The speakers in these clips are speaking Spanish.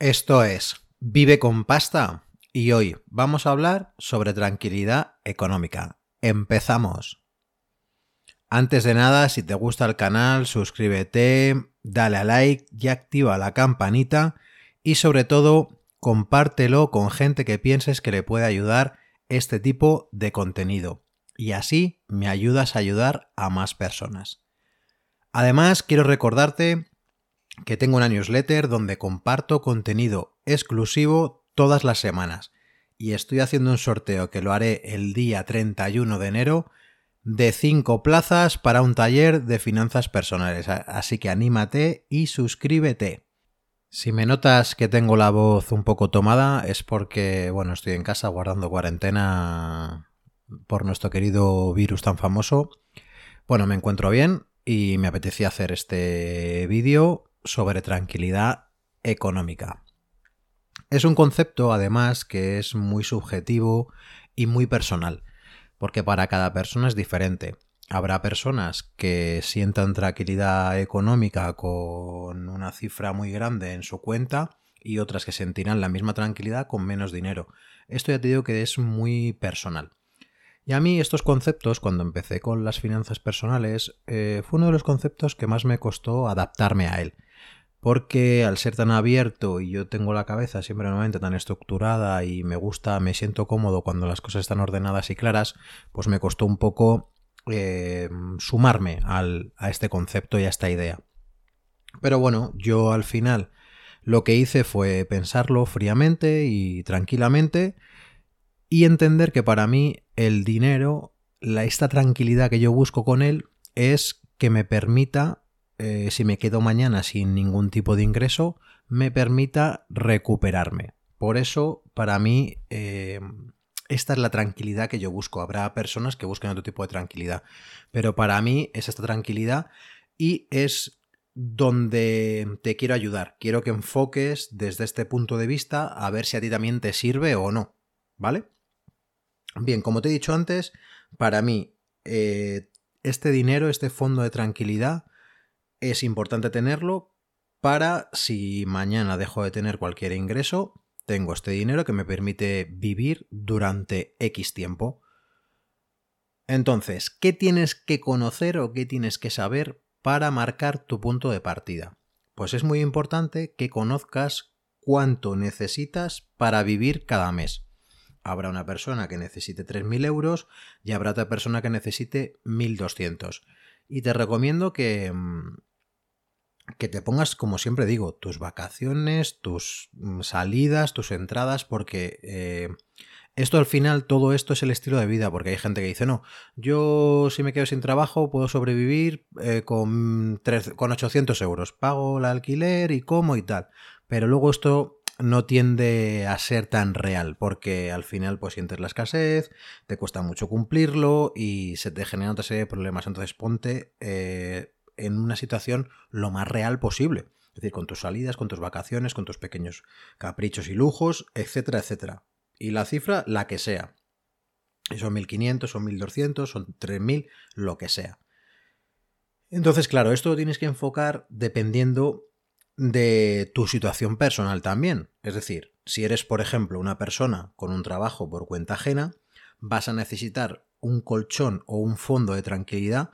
Esto es Vive con pasta y hoy vamos a hablar sobre tranquilidad económica. Empezamos. Antes de nada, si te gusta el canal, suscríbete, dale a like y activa la campanita y sobre todo compártelo con gente que pienses que le puede ayudar este tipo de contenido y así me ayudas a ayudar a más personas. Además, quiero recordarte que tengo una newsletter donde comparto contenido exclusivo todas las semanas y estoy haciendo un sorteo que lo haré el día 31 de enero de 5 plazas para un taller de finanzas personales. Así que anímate y suscríbete. Si me notas que tengo la voz un poco tomada es porque, bueno, estoy en casa guardando cuarentena por nuestro querido virus tan famoso. Bueno, me encuentro bien y me apetecía hacer este vídeo sobre tranquilidad económica. Es un concepto, además, que es muy subjetivo y muy personal, porque para cada persona es diferente. Habrá personas que sientan tranquilidad económica con una cifra muy grande en su cuenta y otras que sentirán la misma tranquilidad con menos dinero. Esto ya te digo que es muy personal. Y a mí estos conceptos, cuando empecé con las finanzas personales, eh, fue uno de los conceptos que más me costó adaptarme a él porque al ser tan abierto y yo tengo la cabeza siempre normalmente tan estructurada y me gusta, me siento cómodo cuando las cosas están ordenadas y claras, pues me costó un poco eh, sumarme al, a este concepto y a esta idea. Pero bueno, yo al final lo que hice fue pensarlo fríamente y tranquilamente y entender que para mí el dinero, la, esta tranquilidad que yo busco con él, es que me permita eh, si me quedo mañana sin ningún tipo de ingreso, me permita recuperarme. Por eso, para mí, eh, esta es la tranquilidad que yo busco. Habrá personas que busquen otro tipo de tranquilidad, pero para mí es esta tranquilidad y es donde te quiero ayudar. Quiero que enfoques desde este punto de vista a ver si a ti también te sirve o no. ¿Vale? Bien, como te he dicho antes, para mí eh, este dinero, este fondo de tranquilidad, es importante tenerlo para si mañana dejo de tener cualquier ingreso, tengo este dinero que me permite vivir durante X tiempo. Entonces, ¿qué tienes que conocer o qué tienes que saber para marcar tu punto de partida? Pues es muy importante que conozcas cuánto necesitas para vivir cada mes. Habrá una persona que necesite 3.000 euros y habrá otra persona que necesite 1.200. Y te recomiendo que, mm, que te pongas, como siempre digo, tus vacaciones, tus mm, salidas, tus entradas, porque eh, esto al final, todo esto es el estilo de vida, porque hay gente que dice, no, yo si me quedo sin trabajo puedo sobrevivir eh, con, con 800 euros, pago el alquiler y como y tal, pero luego esto no tiende a ser tan real, porque al final pues sientes la escasez, te cuesta mucho cumplirlo y se te genera otra serie de problemas, entonces ponte... Eh, en una situación lo más real posible. Es decir, con tus salidas, con tus vacaciones, con tus pequeños caprichos y lujos, etcétera, etcétera. Y la cifra, la que sea. Son 1500, son 1200, son 3000, lo que sea. Entonces, claro, esto lo tienes que enfocar dependiendo de tu situación personal también. Es decir, si eres, por ejemplo, una persona con un trabajo por cuenta ajena, vas a necesitar un colchón o un fondo de tranquilidad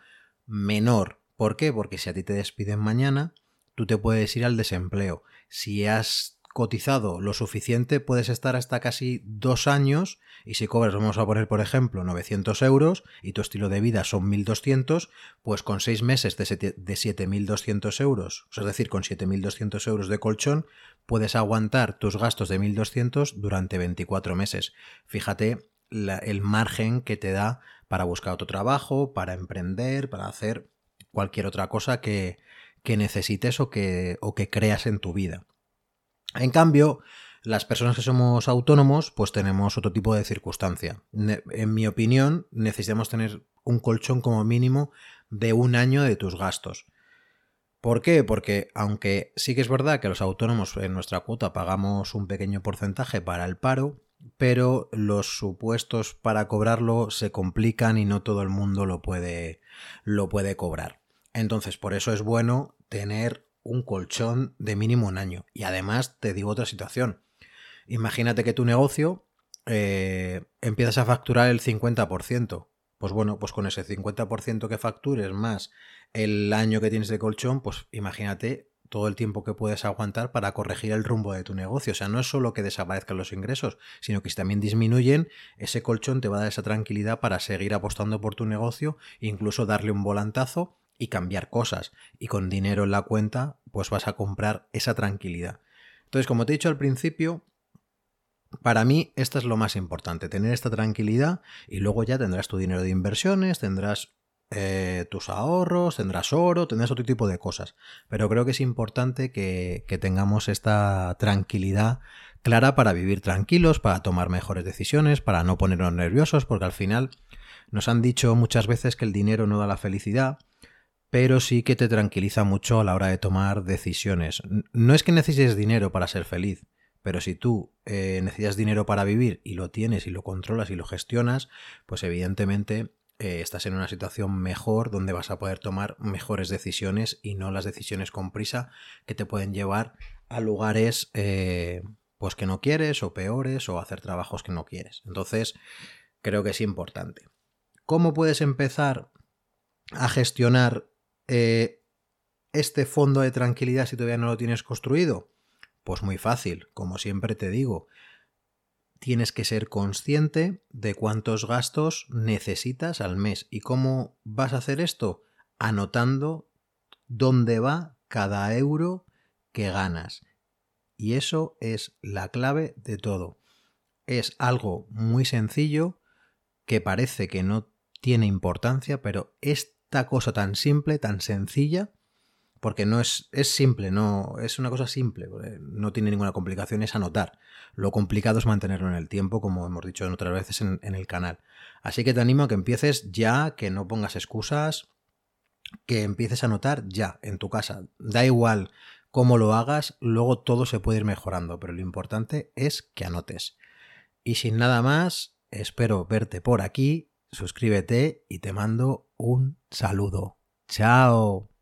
menor ¿Por qué? Porque si a ti te despiden mañana, tú te puedes ir al desempleo. Si has cotizado lo suficiente, puedes estar hasta casi dos años y si cobras, vamos a poner por ejemplo, 900 euros y tu estilo de vida son 1200, pues con seis meses de 7.200 euros, es decir, con 7.200 euros de colchón, puedes aguantar tus gastos de 1.200 durante 24 meses. Fíjate el margen que te da para buscar otro trabajo, para emprender, para hacer cualquier otra cosa que, necesites o que, o que creas en tu vida. En cambio, las personas que somos autónomos, pues tenemos otro tipo de circunstancia. En mi opinión, necesitamos tener un colchón como mínimo de un año de tus gastos. ¿Por qué? Porque aunque sí que es verdad que los autónomos en nuestra cuota pagamos un pequeño porcentaje para el paro, pero los supuestos para cobrarlo se complican y no todo el mundo lo puede, lo puede cobrar. Entonces, por eso es bueno tener un colchón de mínimo un año. Y además te digo otra situación. Imagínate que tu negocio eh, empiezas a facturar el 50%. Pues bueno, pues con ese 50% que factures más el año que tienes de colchón, pues imagínate todo el tiempo que puedes aguantar para corregir el rumbo de tu negocio. O sea, no es solo que desaparezcan los ingresos, sino que si también disminuyen, ese colchón te va a dar esa tranquilidad para seguir apostando por tu negocio incluso darle un volantazo y cambiar cosas. Y con dinero en la cuenta, pues vas a comprar esa tranquilidad. Entonces, como te he dicho al principio, para mí, esto es lo más importante, tener esta tranquilidad y luego ya tendrás tu dinero de inversiones, tendrás eh, tus ahorros, tendrás oro, tendrás otro tipo de cosas. Pero creo que es importante que, que tengamos esta tranquilidad clara para vivir tranquilos, para tomar mejores decisiones, para no ponernos nerviosos, porque al final nos han dicho muchas veces que el dinero no da la felicidad, pero sí que te tranquiliza mucho a la hora de tomar decisiones. No es que necesites dinero para ser feliz, pero si tú eh, necesitas dinero para vivir y lo tienes y lo controlas y lo gestionas, pues evidentemente eh, estás en una situación mejor donde vas a poder tomar mejores decisiones y no las decisiones con prisa que te pueden llevar a lugares eh, pues que no quieres o peores o hacer trabajos que no quieres. Entonces, creo que es importante. ¿Cómo puedes empezar a gestionar este fondo de tranquilidad si todavía no lo tienes construido? Pues muy fácil, como siempre te digo, tienes que ser consciente de cuántos gastos necesitas al mes. ¿Y cómo vas a hacer esto? Anotando dónde va cada euro que ganas. Y eso es la clave de todo. Es algo muy sencillo que parece que no tiene importancia, pero cosa tan simple, tan sencilla, porque no es, es simple, no, es una cosa simple, no tiene ninguna complicación, es anotar. Lo complicado es mantenerlo en el tiempo, como hemos dicho otras veces en, en el canal. Así que te animo a que empieces ya, que no pongas excusas, que empieces a anotar ya en tu casa. Da igual cómo lo hagas, luego todo se puede ir mejorando, pero lo importante es que anotes. Y sin nada más, espero verte por aquí, suscríbete y te mando un saludo. Chao.